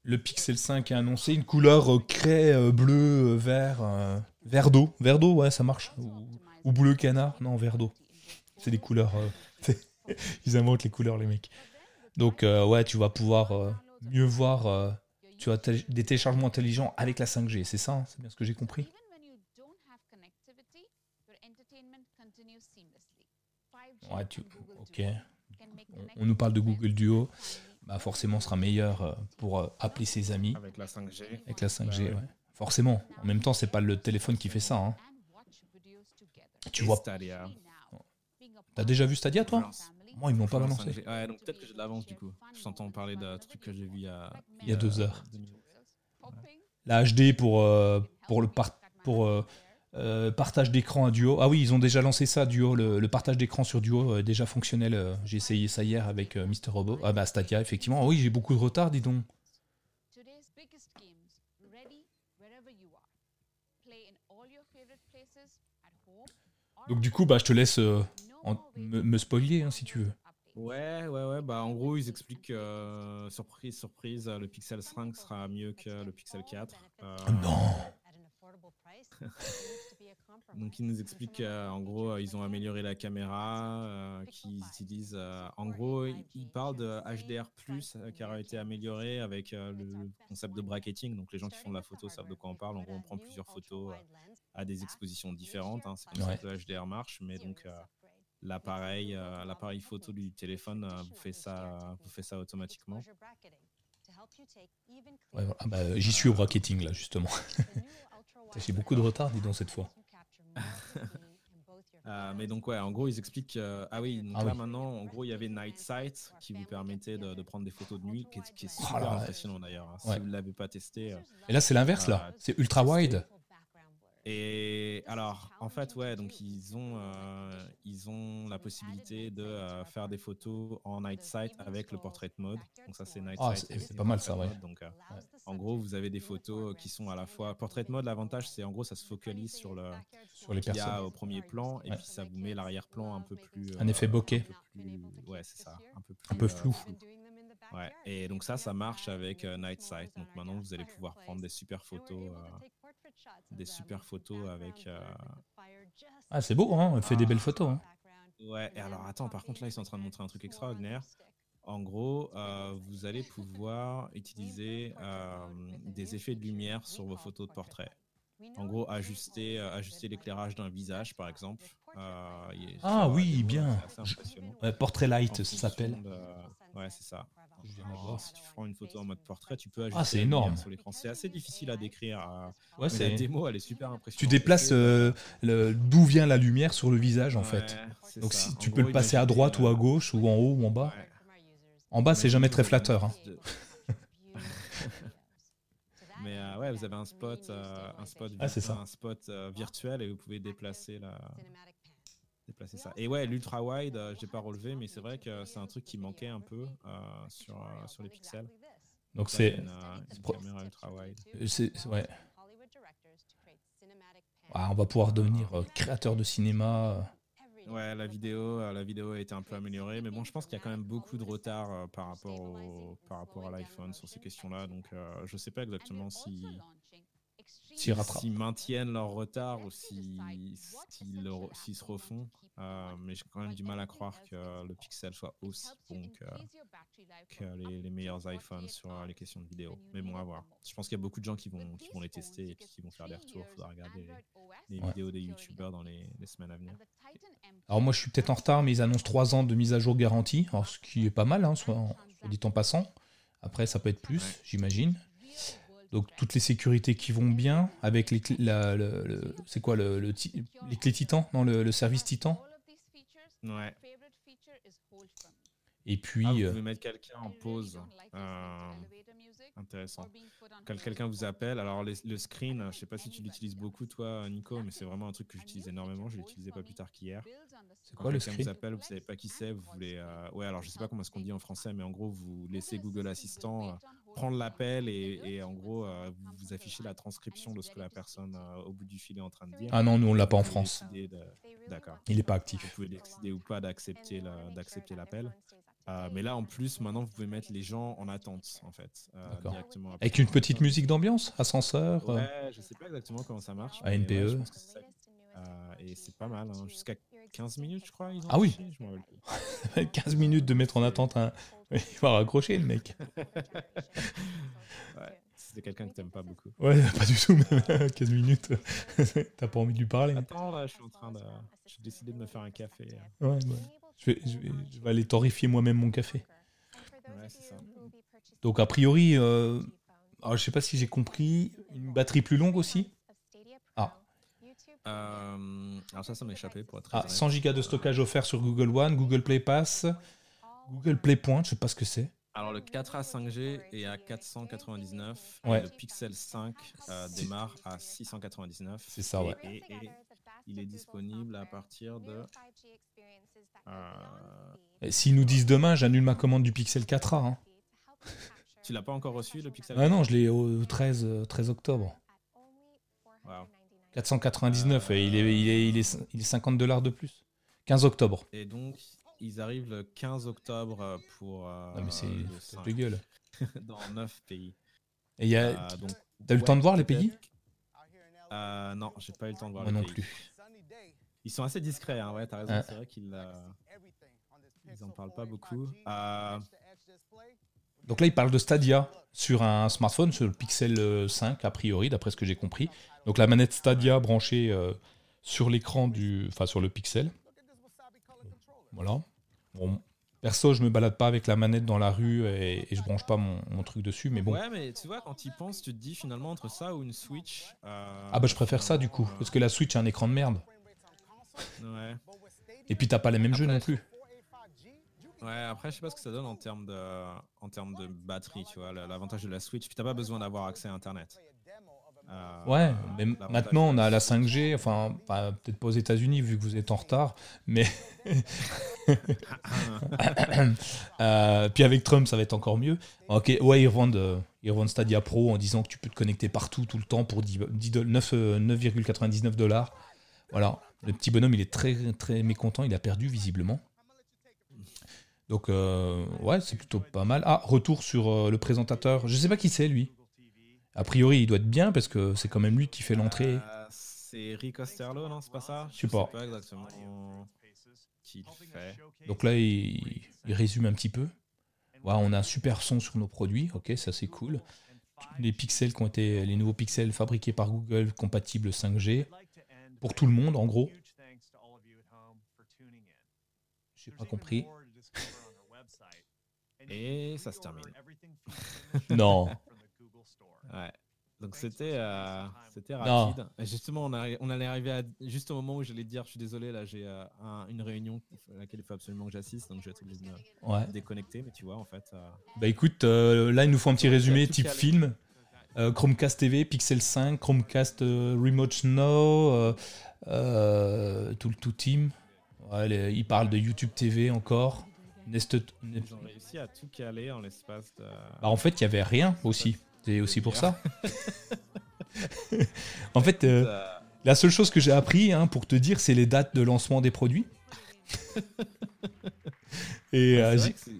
Le Pixel 5 est annoncé. Une couleur euh, craie, euh, bleu, euh, vert, euh, vert d'eau. Vert d'eau, ouais, ça marche. Ou, ou bleu canard. Non, vert d'eau. C'est des couleurs. euh, Ils inventent les couleurs, les mecs. Donc, euh, ouais, tu vas pouvoir euh, mieux voir. euh, tu as des téléchargements intelligents avec la 5G, c'est ça hein C'est bien ce que j'ai compris Ouais, tu... ok. On, on nous parle de Google Duo. Bah forcément, ce sera meilleur pour appeler ses amis Avec la 5G. avec la 5G. Bah ouais. ouais. Forcément. En même temps, c'est pas le téléphone qui fait ça. hein. Tu vois. Stadia. T'as déjà vu Stadia, toi? Moi, ils m'ont pas balancé. 5G. Ouais, donc peut-être que j'ai de l'avance du coup. Je t'entends parler d'un truc que j'ai vu il y a, Il y a deux heures. La HD pour, euh, pour le par- pour euh, euh, partage d'écran à Duo. Ah oui, ils ont déjà lancé ça, Duo. Le, le partage d'écran sur Duo est déjà fonctionnel. euh, J'ai essayé ça hier avec euh, Mister Robot. Ah bah Stadia, effectivement. Ah oui, j'ai beaucoup de retard, dis donc. Today's biggest games ready wherever you are. Play in all your favorite places at home. or Donc du coup, bah, je te laisse euh, en- me, me spoiler hein, si tu veux. Ouais, ouais, ouais. Bah, en gros, ils expliquent euh, surprise, surprise, euh, le Pixel 5 sera mieux que le Pixel 4. Euh, Non. Donc, ils nous expliquent qu'en gros, euh, ils ont amélioré la caméra, euh, qu'ils utilisent. euh, en gros, ils parlent de HDR, euh, qui a été amélioré avec euh, le concept de bracketing. Donc, les gens qui font de la photo savent de quoi on parle. En gros, on prend plusieurs photos euh, à des expositions différentes. hein. C'est comme ça que le HDR marche. Mais donc, euh, l'appareil euh, l'appareil photo du téléphone euh, vous fait ça, vous fait ça automatiquement. Ouais, voilà. Ah bah, J'y suis au bracketing, là, justement. J'ai beaucoup de retard, dis donc, cette fois. Euh, mais donc ouais, en gros ils expliquent que- ah oui, donc Ah là oui. maintenant en gros il y avait Night Sight qui vous permettait de, de prendre des photos de nuit, qui est, qui est Oh super là. impressionnant d'ailleurs. hein. Si vous ne l'avez pas testé. euh. Et là, c'est l'inverse, là. Ah, C'est ultra wide. Et alors en fait ouais, donc ils ont euh, ils ont la possibilité de euh, faire des photos en Night Sight avec le portrait mode. Donc ça c'est Night Ah, Sight. c'est- pas mal, portrait ça, ouais. mode. Donc euh, en gros vous avez des photos qui sont à la fois portrait mode. L'avantage c'est en gros ça se focalise sur le Sur les qu'il y a personnes. au premier plan et Ouais. puis ça vous met l'arrière-plan un peu plus Un effet bokeh. un plus- ouais c'est ça un peu plus Un peu euh, flou. ouais et donc ça ça marche avec euh, Night Sight donc maintenant vous allez pouvoir prendre des super photos euh, des super photos avec euh, Ah, c'est beau, hein. Elle fait des belles photos. Hein. ouais et alors attends par contre là ils sont en train de montrer un truc extraordinaire en gros euh, vous allez pouvoir utiliser euh, des effets de lumière sur vos photos de portrait en gros ajuster euh, ajuster l'éclairage d'un visage par exemple Euh, Ah oui, bien. Portrait Light, ça s'appelle. Ouais, c'est ça. Je viens de Alors, voir. si tu prends une photo en mode portrait, tu peux ajuster Ah, c'est énorme. sur l'écran. C'est assez difficile à décrire. Ouais, mais la c'est. démo, elle est super impressionnante. Tu déplaces euh, le- d'où vient la lumière sur le visage, en ouais, fait. c'est Donc, ça. si En tu gros, peux le passer à droite ou à euh, gauche, ou en haut ou en bas. ouais. En bas, c'est jamais très flatteur. hein. Mais euh, ouais, vous avez un spot, euh, un spot, Ah, c'est un spot euh, virtuel et vous pouvez déplacer la, déplacer ça. Et ouais, l'ultra wide, euh, j'ai pas relevé, mais c'est vrai que c'est un truc qui manquait un peu euh, sur euh, sur les pixels. Donc, c'est. euh, caméra ultra wide. c'est- ouais. Ah, on va pouvoir devenir euh, créateur de cinéma. Ouais, la vidéo, la vidéo a été un peu améliorée, mais bon, je pense qu'il y a quand même beaucoup de retard euh, par rapport au, par rapport à l'iPhone sur ces questions-là. Donc, euh, je sais pas exactement si S'ils rattrapent. s'ils maintiennent leur retard ou si- s'ils se refont. Euh, mais j'ai quand même du mal à croire que le Pixel soit aussi bon que, que les, les meilleurs iPhones sur les questions de vidéo. Mais bon, à voir. Je pense qu'il y a beaucoup de gens qui vont, qui vont les tester et puis qui vont faire des retours. Il faudra regarder les, les Ouais. vidéos des YouTubeurs dans les, les semaines à venir. Alors, moi, je suis peut-être en retard, mais ils annoncent 3 ans de mise à jour garantie. Alors, ce qui est pas mal, hein, soit, soit dit en passant. Après, ça peut être plus, Ouais. j'imagine. Donc toutes les sécurités qui vont bien avec les clés, la- le- le- c'est quoi le, le les clés Titan? Non le, le service Titan Ouais. et puis Ah, vous euh, pouvez mettre quelqu'un en pause. Euh, intéressant. Quand quelqu'un vous appelle, alors les- le screen, je sais pas si tu l'utilises beaucoup toi, Nico, mais c'est vraiment un truc que j'utilise énormément. Je l'ai utilisé pas plus tard qu'hier. c'est Quand quoi le quelqu'un screen? Vous appelle, vous savez pas qui c'est, vous voulez. euh, Ouais, alors je sais pas comment est-ce qu'on dit en français, mais en gros, vous laissez Google Assistant euh, prendre l'appel et, et en gros, euh, vous, vous affichez la transcription de ce que la personne euh, au bout du fil est en train de dire. Ah non nous on l'a pas en Vous France. D'accord. Il est pas Vous actif. pouvez décider ou pas d'accepter la- d'accepter l'appel. Euh, mais là, en plus, maintenant, vous pouvez mettre les gens en attente, en fait, euh, directement. Avec une petite musique d'ambiance, ascenseur. euh, Ouais, je sais pas exactement comment ça marche. À mais NPE. ouais. Euh, et c'est pas mal, hein, jusqu'à 15 minutes, je crois. ils ont Ah oui. je m'en rappelle plus. 15 minutes de mettre en attente un. Il va raccrocher le mec. Ouais, c'est quelqu'un que t'aimes pas beaucoup. Ouais, pas du tout même. 15 minutes. T'as pas envie de lui parler. Attends, là, je suis en train de. J'ai décidé de me faire un café. Ouais, ouais. Je vais, je vais- je vais aller torréfier moi-même mon café. Ouais, c'est ça. Donc a priori, euh, alors, je sais pas si j'ai compris, une batterie plus longue aussi? Euh, alors, ça, ça m'a échappé pour être Ah, honnête. 100 Go de stockage offert sur Google One, Google Play Pass, Google Play Point, je sais pas ce que c'est. Alors, le 4A 5G est à 499. et Ouais. le Pixel 5 euh, démarre à 699. C'est ça, ouais. Et, et il est disponible à partir de. euh, S'ils nous disent demain, j'annule ma commande du Pixel 4A. hein. Tu l'as pas encore reçu, le Pixel Ah non, je l'ai au 13, euh, 13 octobre. Wow. 499 et il est, il est, il est, il est 50 dollars de plus. 15 octobre. Et donc, ils arrivent le 15 octobre pour. euh, Non mais c'est le foutage 5, de gueule. dans 9 pays. Et il y a, Euh, donc, t'as eu le temps de voir les pays? Euh, Non, j'ai pas eu le temps de voir Moi les non pays. plus. Ils sont assez discrets, hein, ouais, t'as raison. Ouais. C'est vrai qu'ils euh, ils en parlent pas beaucoup. Euh, Donc là, il parle de Stadia sur un smartphone, sur le Pixel euh, 5 a priori, d'après ce que j'ai compris. Donc la manette Stadia branchée euh, sur l'écran du, enfin sur le Pixel. Voilà. Bon, perso, je me balade pas avec la manette dans la rue et, et je branche pas mon, mon truc dessus, mais bon. Ouais, mais tu vois, quand tu y penses, tu te dis finalement entre ça ou une Switch. euh, Ah bah je préfère ça du coup, parce que la Switch a un écran de merde. euh, Ouais. Et puis t'as pas les mêmes jeux non plus. Ouais, après, je sais pas ce que ça donne en termes de, en termes de batterie, tu vois. L'avantage de la Switch, puis t'as pas besoin d'avoir accès à Internet. Euh, Ouais, mais maintenant on a la 5G, enfin peut-être pas aux États-Unis vu que vous êtes en retard, mais Euh, puis avec Trump ça va être encore mieux. Ok, ouais ils revendent, euh, ils revendent Stadia Pro en disant que tu peux te connecter partout tout le temps pour 10 10 do- 9, euh, 9,99 dollars. Voilà, le petit bonhomme il est très très mécontent, il a perdu visiblement. Donc euh, ouais c'est plutôt pas mal. Ah retour sur euh, le présentateur, je sais pas qui c'est lui. A priori il doit être bien parce que c'est quand même lui qui fait l'entrée. Euh, c'est Rick Osterlo, non C'est pas ça? Je sais pas. pas exactement qui le fait. Donc là, il, il résume un petit peu. Voilà, on a un super son sur nos produits, ok, ça c'est cool. Les pixels qui ont été, les nouveaux pixels fabriqués par Google, compatibles 5G, pour tout le monde en gros. J'ai pas compris. Et ça se termine. Non. Ouais. Donc c'était euh, c'était Non. rapide. Et Justement, on, arri- on allait arriver à, juste au moment où j'allais dire, je suis désolé, là j'ai euh, un- une réunion à laquelle il faut absolument que j'assiste, donc je vais être obligé de me Ouais. déconnecter. Mais tu vois, en fait, euh, Bah écoute, euh, là, il nous faut un petit résumé type calé. film. Euh, Chromecast TV, Pixel 5, Chromecast euh, Remote Now, euh, euh, tout le tout team. Ouais, les- il parle de YouTube TV encore. Nest, ils ont réussi à tout caler en l'espace de. Bah, en fait, il n'y avait rien aussi. C'est aussi pour ça. en fait, euh, Euh, la seule chose que j'ai appris, hein, pour te dire, c'est les dates de lancement des produits. Et c'est euh,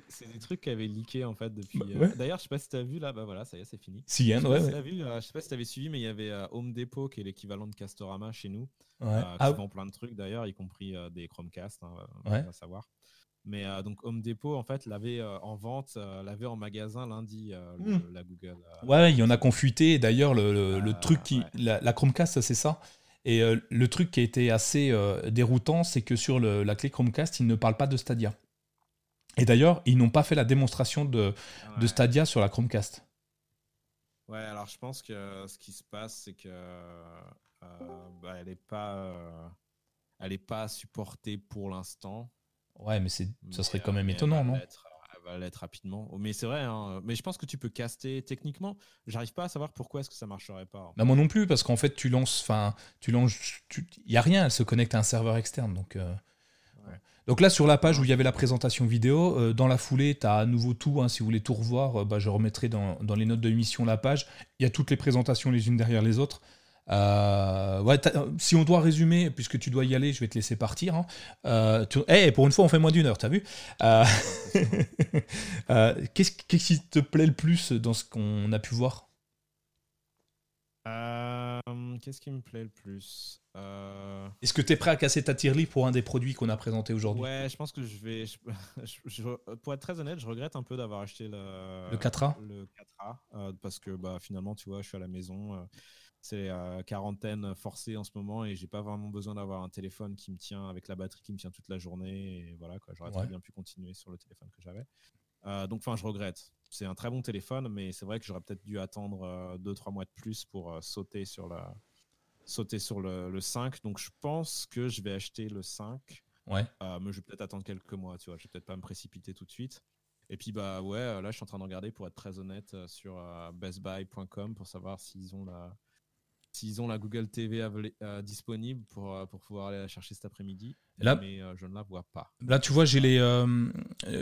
c'est- des trucs qui avaient leaké en fait depuis. Bah, euh. D'ailleurs, je sais pas si t'as vu là, bah voilà, ça y est, c'est fini. si, hein, Je sais ouais, si vu, euh, je sais pas si t'avais suivi, mais il y avait Home Depot qui est l'équivalent de Castorama chez nous, euh, qui Ah, vend plein de trucs d'ailleurs, y compris des Chromecast, hein, va savoir. Mais euh, donc Home Depot en fait l'avait euh, en vente, euh, l'avait en magasin lundi, euh, le- Hmm. la Google. euh, Ouais, il y en a confuité. Et D'ailleurs, le, le- le Euh, truc qui. ouais. La, la Chromecast, c'est ça. Et euh, le truc qui a été assez euh, déroutant, c'est que sur le- la clé Chromecast, ils ne parlent pas de Stadia. Et d'ailleurs, ils n'ont pas fait la démonstration de. Stadia sur la Chromecast. Ouais, alors je pense que ce qui se passe, c'est que euh, bah, elle n'est pas, euh, elle est pas supportée pour l'instant. Ouais, mais c'est, ça serait Mais, quand euh, même étonnant, non? l'être, Elle va l'être rapidement. Mais c'est vrai, hein, mais je pense que tu peux caster techniquement. J'arrive pas à savoir pourquoi est-ce que ça marcherait pas. Bah, moi non plus, parce qu'en fait, tu lances, enfin, tu lances, il y a rien, elle se connecte à un serveur externe, donc. euh, Ouais. Donc là, sur la page où il y avait la présentation vidéo, euh, dans la foulée, tu as à nouveau tout. hein, si vous voulez tout revoir, euh, bah, je remettrai dans, dans les notes de l'émission la page. Il y a toutes les présentations les unes derrière les autres. Euh, ouais, euh, si on doit résumer, puisque tu dois y aller, je vais te laisser partir. hein. Euh, tu- Eh, pour une fois, on fait moins d'une heure, t'as vu? Euh, euh, Qu'est-ce qui te plaît le plus dans ce qu'on a pu voir? Euh, Qu'est-ce qui me plaît le plus? Euh, Est-ce que tu es prêt à casser ta tirelire pour un des produits qu'on a présenté aujourd'hui? Ouais, je pense que je vais. je- je- je- pour être très honnête, je regrette un peu d'avoir acheté le, Le 4A Le 4A euh, parce que bah, finalement, tu vois, je suis à la maison. Euh, c'est euh, quarantaine forcée en ce moment et j'ai pas vraiment besoin d'avoir un téléphone qui me tient avec la batterie qui me tient toute la journée. Et voilà, quoi, j'aurais Ouais. très bien pu continuer sur le téléphone que j'avais. Euh, donc, enfin, je regrette. C'est un très bon téléphone, mais c'est vrai que j'aurais peut-être dû attendre 2-3 mois de plus pour euh, sauter sur la sauter sur le, le 5. Donc, je pense que je vais acheter le 5. Ouais. Euh, mais je vais peut-être attendre quelques mois, tu vois. Je vais peut-être pas me précipiter tout de suite. Et puis, bah ouais, euh, là, je suis en train de regarder, pour être très honnête, euh, sur euh, bestbuy.com pour savoir s'ils ont la s'ils ont la Google TV euh, disponible pour, euh, pour pouvoir aller la chercher cet après-midi. Là- mais euh, je ne la vois pas. Là, tu vois, j'ai les euh,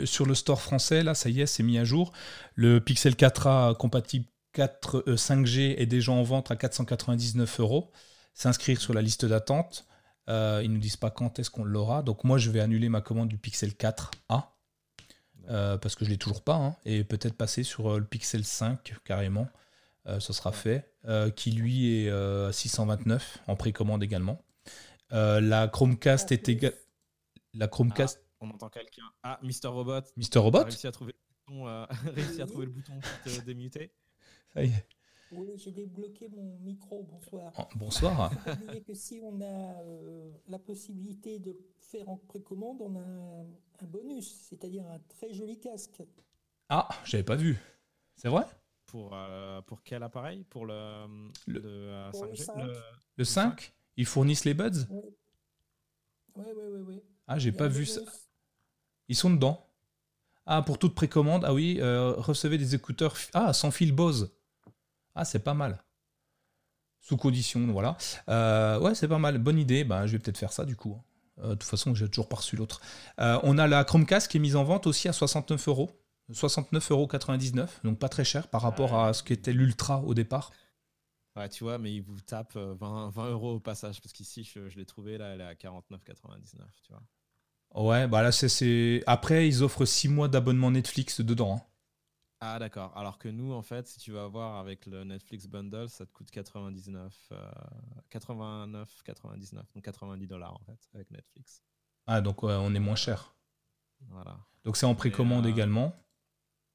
sur le store français. Là, ça y est, c'est mis à jour. Le Pixel 4a compatible 4, euh, 5G est déjà en vente à 499 euros. S'inscrire sur la liste d'attente. Ils nous disent pas quand est-ce qu'on l'aura. Donc moi, je vais annuler ma commande du Pixel 4a euh, parce que je l'ai toujours pas, hein, et peut-être passer sur le Pixel 5 carrément. Euh, ce sera fait. Euh, qui lui est euh, à 629 en précommande également. Euh, la Chromecast est également. La Chromecast. On entend quelqu'un. Ah, Mister Robot. Mister Robot réussi à trouver le bouton, euh, réussi à trouver le bouton pour te démuter. Ça y est. Oui, j'ai débloqué mon micro, bonsoir. Oh, bonsoir. Que si on a euh, la possibilité de faire en précommande, on a un, un bonus, c'est-à-dire un très joli casque. Ah, j'avais pas vu. C'est vrai? Pour, euh, pour quel appareil? Pour le, Le- le, euh, le 5G cinq. Le- Le 5 Ils fournissent les buds? Oui, oui, oui, oui. oui. Ah, j'ai pas vu ça. Ils sont dedans. Ah, pour toute précommande, ah oui, euh, recevez des écouteurs ah, sans fil Bose. Ah, c'est pas mal. Sous condition, voilà. Euh, ouais, c'est pas mal. Bonne idée. Bah, je vais peut-être faire ça du coup. Euh, de toute façon, j'ai toujours pas reçu l'autre. Euh, on a la Chromecast qui est mise en vente aussi à 69 euros. 69,99 euros, donc pas très cher par rapport à ce qu'était l'Ultra au départ. Ouais, tu vois, mais ils vous tapent euh, 20, 20 euros au passage parce qu'ici, je, je l'ai trouvé, là, elle est à 49,99, tu vois. Ouais, bah là, c'est- c'est. Après, ils offrent 6 mois d'abonnement Netflix dedans. hein. Ah, d'accord. Alors que nous, en fait, si tu vas voir avec le Netflix Bundle, ça te coûte 99, euh, 89, 99, donc 90 dollars, en fait, avec Netflix. Ah, donc ouais, on est moins cher. Voilà. Donc c'est en précommande euh, également.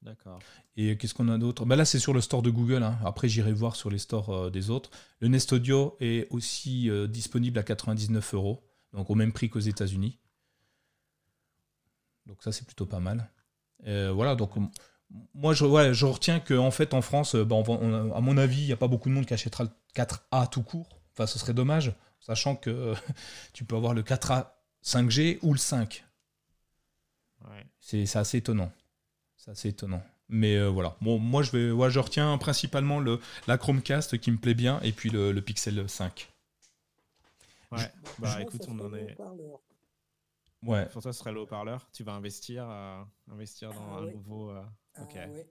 D'accord. Et qu'est-ce qu'on a d'autre? Bah Là, c'est sur le store de Google. hein. Après, j'irai voir sur les stores euh, des autres. Le Nest Audio est aussi euh, disponible à 99 euros, donc au même prix qu'aux États-Unis. Donc ça, c'est plutôt pas mal. Euh, voilà, donc moi, je, ouais, je retiens qu'en fait, en France, bah, on va- on a- à mon avis, il n'y a pas beaucoup de monde qui achètera le 4A tout court. Enfin, ce serait dommage, sachant que tu peux avoir le 4A 5G ou le 5. Ouais. C'est assez étonnant. C'est assez étonnant. Mais euh, voilà. Bon, moi, je, vais, ouais, je retiens principalement le, la Chromecast qui me plaît bien et puis le, le Pixel 5. Ouais. Moi, Bah, écoute, on en est. Ouais. Pour toi, ce serait le haut-parleur. Tu vas investir, euh, investir dans Ah un ouais. nouveau. euh, Ah, Ok. ouais.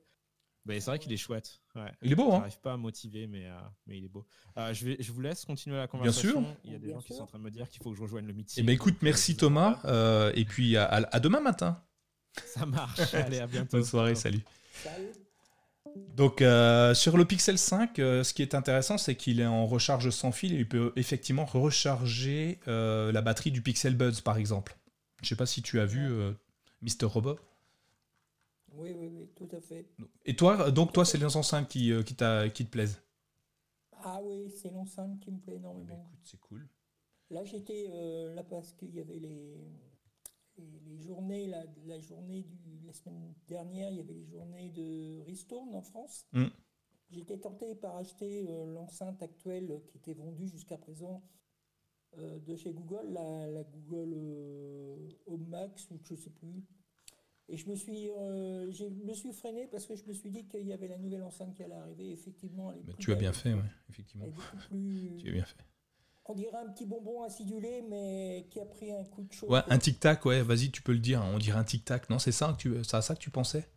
Bah, c'est vrai qu'il est chouette. Ouais. Il est beau, hein J'arrive pas à motiver, mais, euh, mais il est beau. Je, vais, je vous laisse continuer la conversation. sûr. Il y a des Bien gens qui sont en train de me dire qu'il faut que je rejoigne le meeting. Eh ben écoute, merci je Thomas. et puis à, à- à demain matin. Ça marche. Allez, à bientôt. Bonne soirée, salut. Salut. Donc euh, sur le Pixel 5, euh, ce qui est intéressant, c'est qu'il est en recharge sans fil et il peut effectivement recharger euh, la batterie du Pixel Buds, par exemple. Je sais pas si tu as vu euh, Mister Robot. Oui, oui, oui, tout à fait. Et toi, donc toi, c'est 5 qui, euh, qui, qui te plaisent. Ah oui, c'est l'enceinte qui me plaît énormément. écoute, c'est cool. Là, j'étais euh, là parce qu'il y avait les, les, les journées, la, la journée du, la semaine dernière, il y avait les journées de Ristourne en France. Mm. J'étais tenté par acheter euh, l'enceinte actuelle qui était vendue jusqu'à présent euh, de chez Google, la, la Google euh, Home Max ou je sais plus. Et je me suis, je me suis freiné parce que je me suis dit qu'il y avait la nouvelle enceinte qui allait arriver. Effectivement, elle est Bah, tu as bien fait, ouais, effectivement. Tu as bien fait. On dirait un petit bonbon acidulé, mais qui a pris un coup de chaud. Ouais, un tic-tac, ouais, vas-y, tu peux le dire. hein, On dirait un tic-tac. Non, c'est ça, que tu, à ça que tu pensais?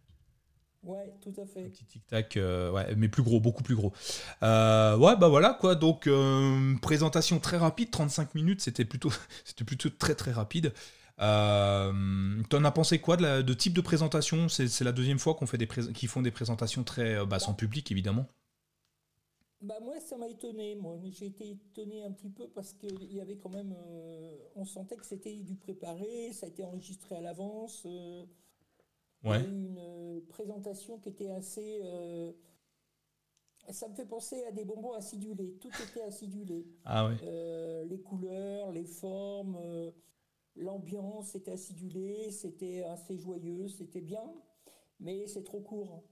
Ouais, tout à Un fait. petit tic-tac, euh, ouais, mais plus gros, beaucoup plus gros. Euh, ouais, bah voilà, quoi. Donc, euh, présentation très rapide, 35 minutes, c'était plutôt, c'était plutôt très, très rapide. Euh, T'en as pensé quoi de, la- de type de présentation? C'est la deuxième fois qu'on fait des qu'ils font des présentations très bah, sans public, évidemment. Bah moi, ça m'a étonné. Moi, j'ai été étonné un petit peu parce qu'il y avait quand même, euh, on sentait que c'était du préparé, ça a été enregistré à l'avance. euh, Il y Ouais. a eu une euh, présentation qui était assez. euh, ça me fait penser à des bonbons acidulés. Tout était acidulé. Ah ouais. Les couleurs, les formes, l'ambiance était acidulée, c'était assez joyeux, c'était bien, mais c'est trop court.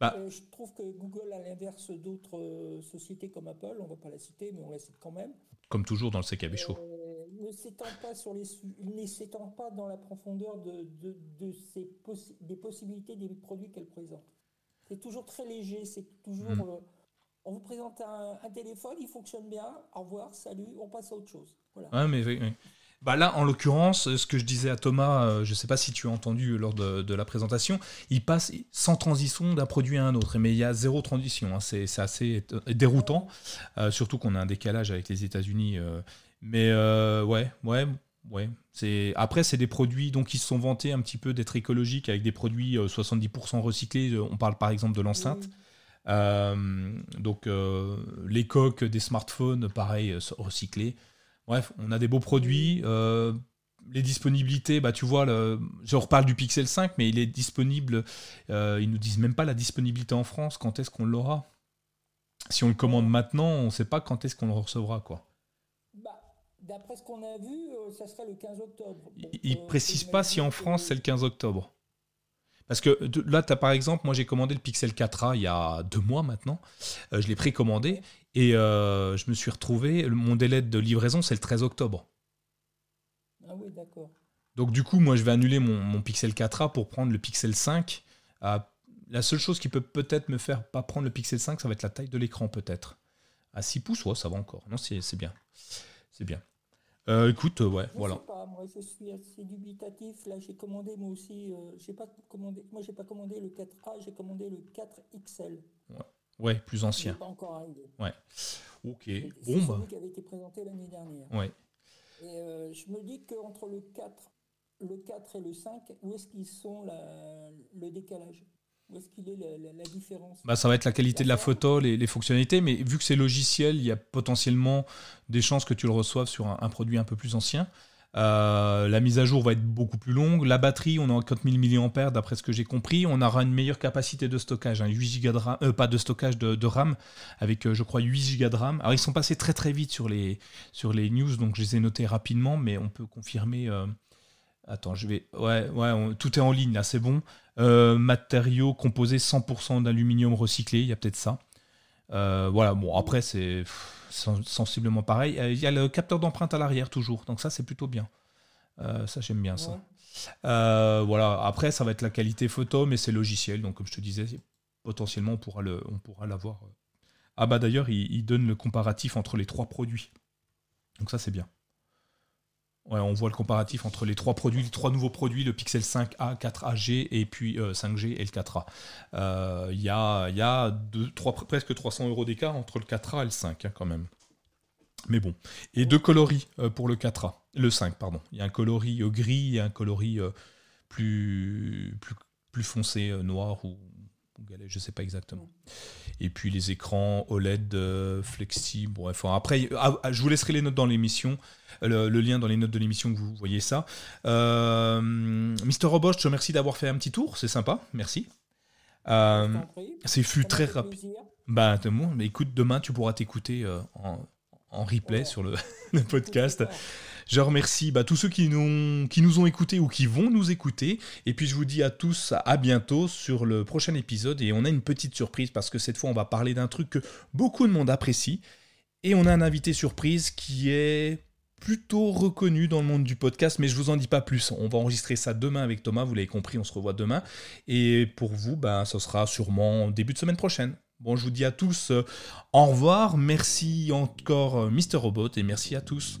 Bah. Euh, je trouve que Google, à l'inverse d'autres euh, sociétés comme Apple, on va pas la citer, mais on la cite quand même, Comme toujours dans le CKB Show. euh, ne s'étend pas sur les ne s'étend pas dans la profondeur de, de, de ses possi- des possibilités des produits qu'elle présente. C'est toujours très léger, c'est toujours Mm. euh, on vous présente un, un téléphone, il fonctionne bien, au revoir, salut, on passe à autre chose. Voilà. Ouais, mais oui, oui. Bah là, en l'occurrence, ce que je disais à Thomas, euh, je ne sais pas si tu as entendu lors de, de la présentation, il passe sans transition d'un produit à un autre, mais il y a zéro transition. hein. C'est assez éto- déroutant, euh, surtout qu'on a un décalage avec les États-Unis. euh. mais euh, ouais, ouais, ouais. C'est après, c'est des produits donc qui se sont vantés un petit peu d'être écologiques avec des produits euh, 70% recyclés. On parle par exemple de l'enceinte. Euh, donc euh, les coques des smartphones, pareil, euh, recyclées. Bref, on a des beaux produits. euh, les disponibilités, bah tu vois, le, je reparle du Pixel 5, mais il est disponible. euh, ils nous disent même pas la disponibilité en France. Quand est-ce qu'on l'aura? Si on le commande maintenant, on ne sait pas quand est-ce qu'on le recevra, quoi. Bah, D'après ce qu'on a vu, euh, ça serait le 15 octobre. Bon, Il- Il euh, précise faut pas si en France c'est le 15 octobre. Parce que de- là, tu as par exemple, moi j'ai commandé le Pixel 4a il y a deux mois maintenant. Euh, je l'ai précommandé et euh, je me suis retrouvé. le- Mon délai de livraison, c'est le 13 octobre. Ah oui, d'accord. Donc du coup, moi je vais annuler mon, mon Pixel 4a pour prendre le Pixel 5. à- la seule chose qui peut peut-être me faire pas prendre le Pixel 5, ça va être la taille de l'écran peut-être. À 6 pouces, ouais, ça va encore. Non, c'est bien. C'est bien. Euh, écoute, euh, ouais, Je voilà. sais pas, moi je suis assez dubitatif. Là, j'ai commandé moi aussi. euh, j'ai pas commandé. Moi, j'ai pas commandé le 4A, j'ai commandé le 4XL. Ouais, plus ancien. pas encore arrivé. Ok. C'est Bon, bah. celui qui avait été présenté l'année dernière. Ouais. Et euh, je me dis qu'entre le 4, le 4 et le 5, où est-ce qu'ils sont la- le décalage? Où est-ce qu'il est la, la- la différence Bah, ça va être la qualité de la photo, les, les fonctionnalités, mais vu que c'est logiciel, il y a potentiellement des chances que tu le reçoives sur un, un produit un peu plus ancien. Euh, la mise à jour va être beaucoup plus longue. La batterie, on est en 4000 mAh d'après ce que j'ai compris. On aura une meilleure capacité de stockage, hein, 8 Go de RAM, euh, pas de stockage de, de RAM, avec euh, je crois 8 Go de RAM. Alors ils sont passés très très vite sur les, sur les news, donc je les ai notés rapidement, mais on peut confirmer. euh, Attends, je vais. Ouais, ouais, on- tout est en ligne là, c'est bon. Euh, matériaux composés 100% d'aluminium recyclé, il y a peut-être ça. Euh, voilà, bon, après, c'est sensiblement pareil. Euh, Il y a le capteur d'empreinte à l'arrière, toujours. Donc, ça, c'est plutôt bien. Euh, ça, j'aime bien ça. Ouais. Voilà, après, ça va être la qualité photo, mais c'est logiciel. Donc, comme je te disais, potentiellement, on pourra le- on pourra l'avoir. Ah, bah d'ailleurs, il, il donne le comparatif entre les trois produits. Donc, ça, c'est bien. On voit le comparatif entre les trois produits, les trois nouveaux produits, le Pixel 5A, 4AG et puis euh, 5G et le 4A. Euh, Il y a, y a deux, trois, presque 300 euros d'écart entre le 4A et le 5 hein, quand même. Mais bon. Et deux coloris euh, pour le 4A. Le 5, pardon. Il y a un coloris euh, gris et un coloris euh, plus, plus, plus foncé, noir ou, ou galet, je sais pas exactement. Et puis les écrans OLED euh, flexi. Bref, enfin, après, ah, ah, je vous laisserai les notes dans l'émission, euh, le, le lien dans les notes de l'émission que vous voyez ça. Euh, Mister Robot, je te remercie d'avoir fait un petit tour, c'est sympa, merci. Euh, c'est fut très rapide. Bah, bon, mais écoute, demain tu pourras t'écouter en, en replay Ouais. sur le, le podcast. Je remercie bah, tous ceux qui nous, ont écoutés ou qui vont nous écouter. Et puis je vous dis à tous à bientôt sur le prochain épisode. Et on a une petite surprise parce que cette fois on va parler d'un truc que beaucoup de monde apprécie. Et on a un invité surprise qui est plutôt reconnu dans le monde du podcast, mais je vous en dis pas plus. On va enregistrer ça demain avec Thomas, vous l'avez compris, on se revoit demain. Et pour vous, ben, ce sera sûrement début de semaine prochaine. Bon, je vous dis à tous euh, au revoir, merci encore euh, Mister Robot et merci à tous.